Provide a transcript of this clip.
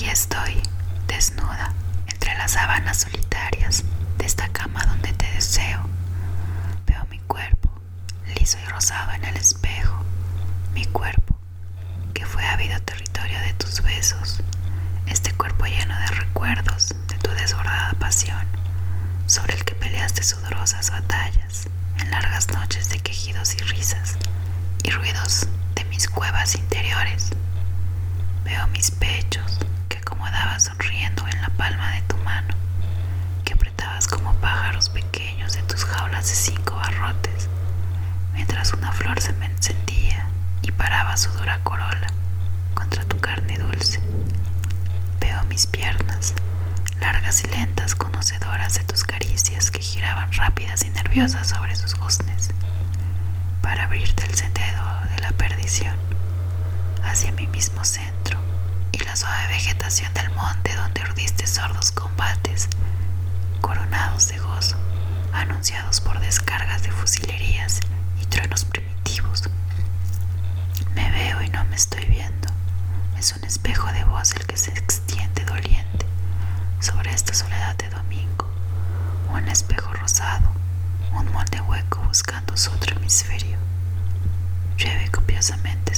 Aquí estoy, desnuda, entre las sábanas solitarias de esta cama donde te deseo. Veo mi cuerpo, liso y rosado en el espejo, mi cuerpo, que fue ávido territorio de tus besos, este cuerpo lleno de recuerdos de tu desbordada pasión, sobre el que peleaste sudorosas batallas, en largas noches de quejidos y risas, y ruidos de mis cuevas interiores. Veo mis pechos que acomodabas sonriendo en la palma de tu mano, que apretabas como pájaros pequeños en tus jaulas de cinco barrotes, mientras una flor se me encendía y paraba su dura corola contra tu carne dulce. Veo mis piernas, largas y lentas, conocedoras de tus caricias que giraban rápidas y nerviosas sobre sus goznes, para abrirte el sendero de la perdición hacia mi mismo centro y la suave vegetación del monte donde urdiste sordos combates, coronados de gozo, anunciados por descargas de fusilerías y truenos primitivos. Me veo y no me estoy viendo. Es un espejo de voz el que se extiende doliente sobre esta soledad de domingo. Un espejo rosado, un molde hueco buscando su otro hemisferio. Llueve copiosamente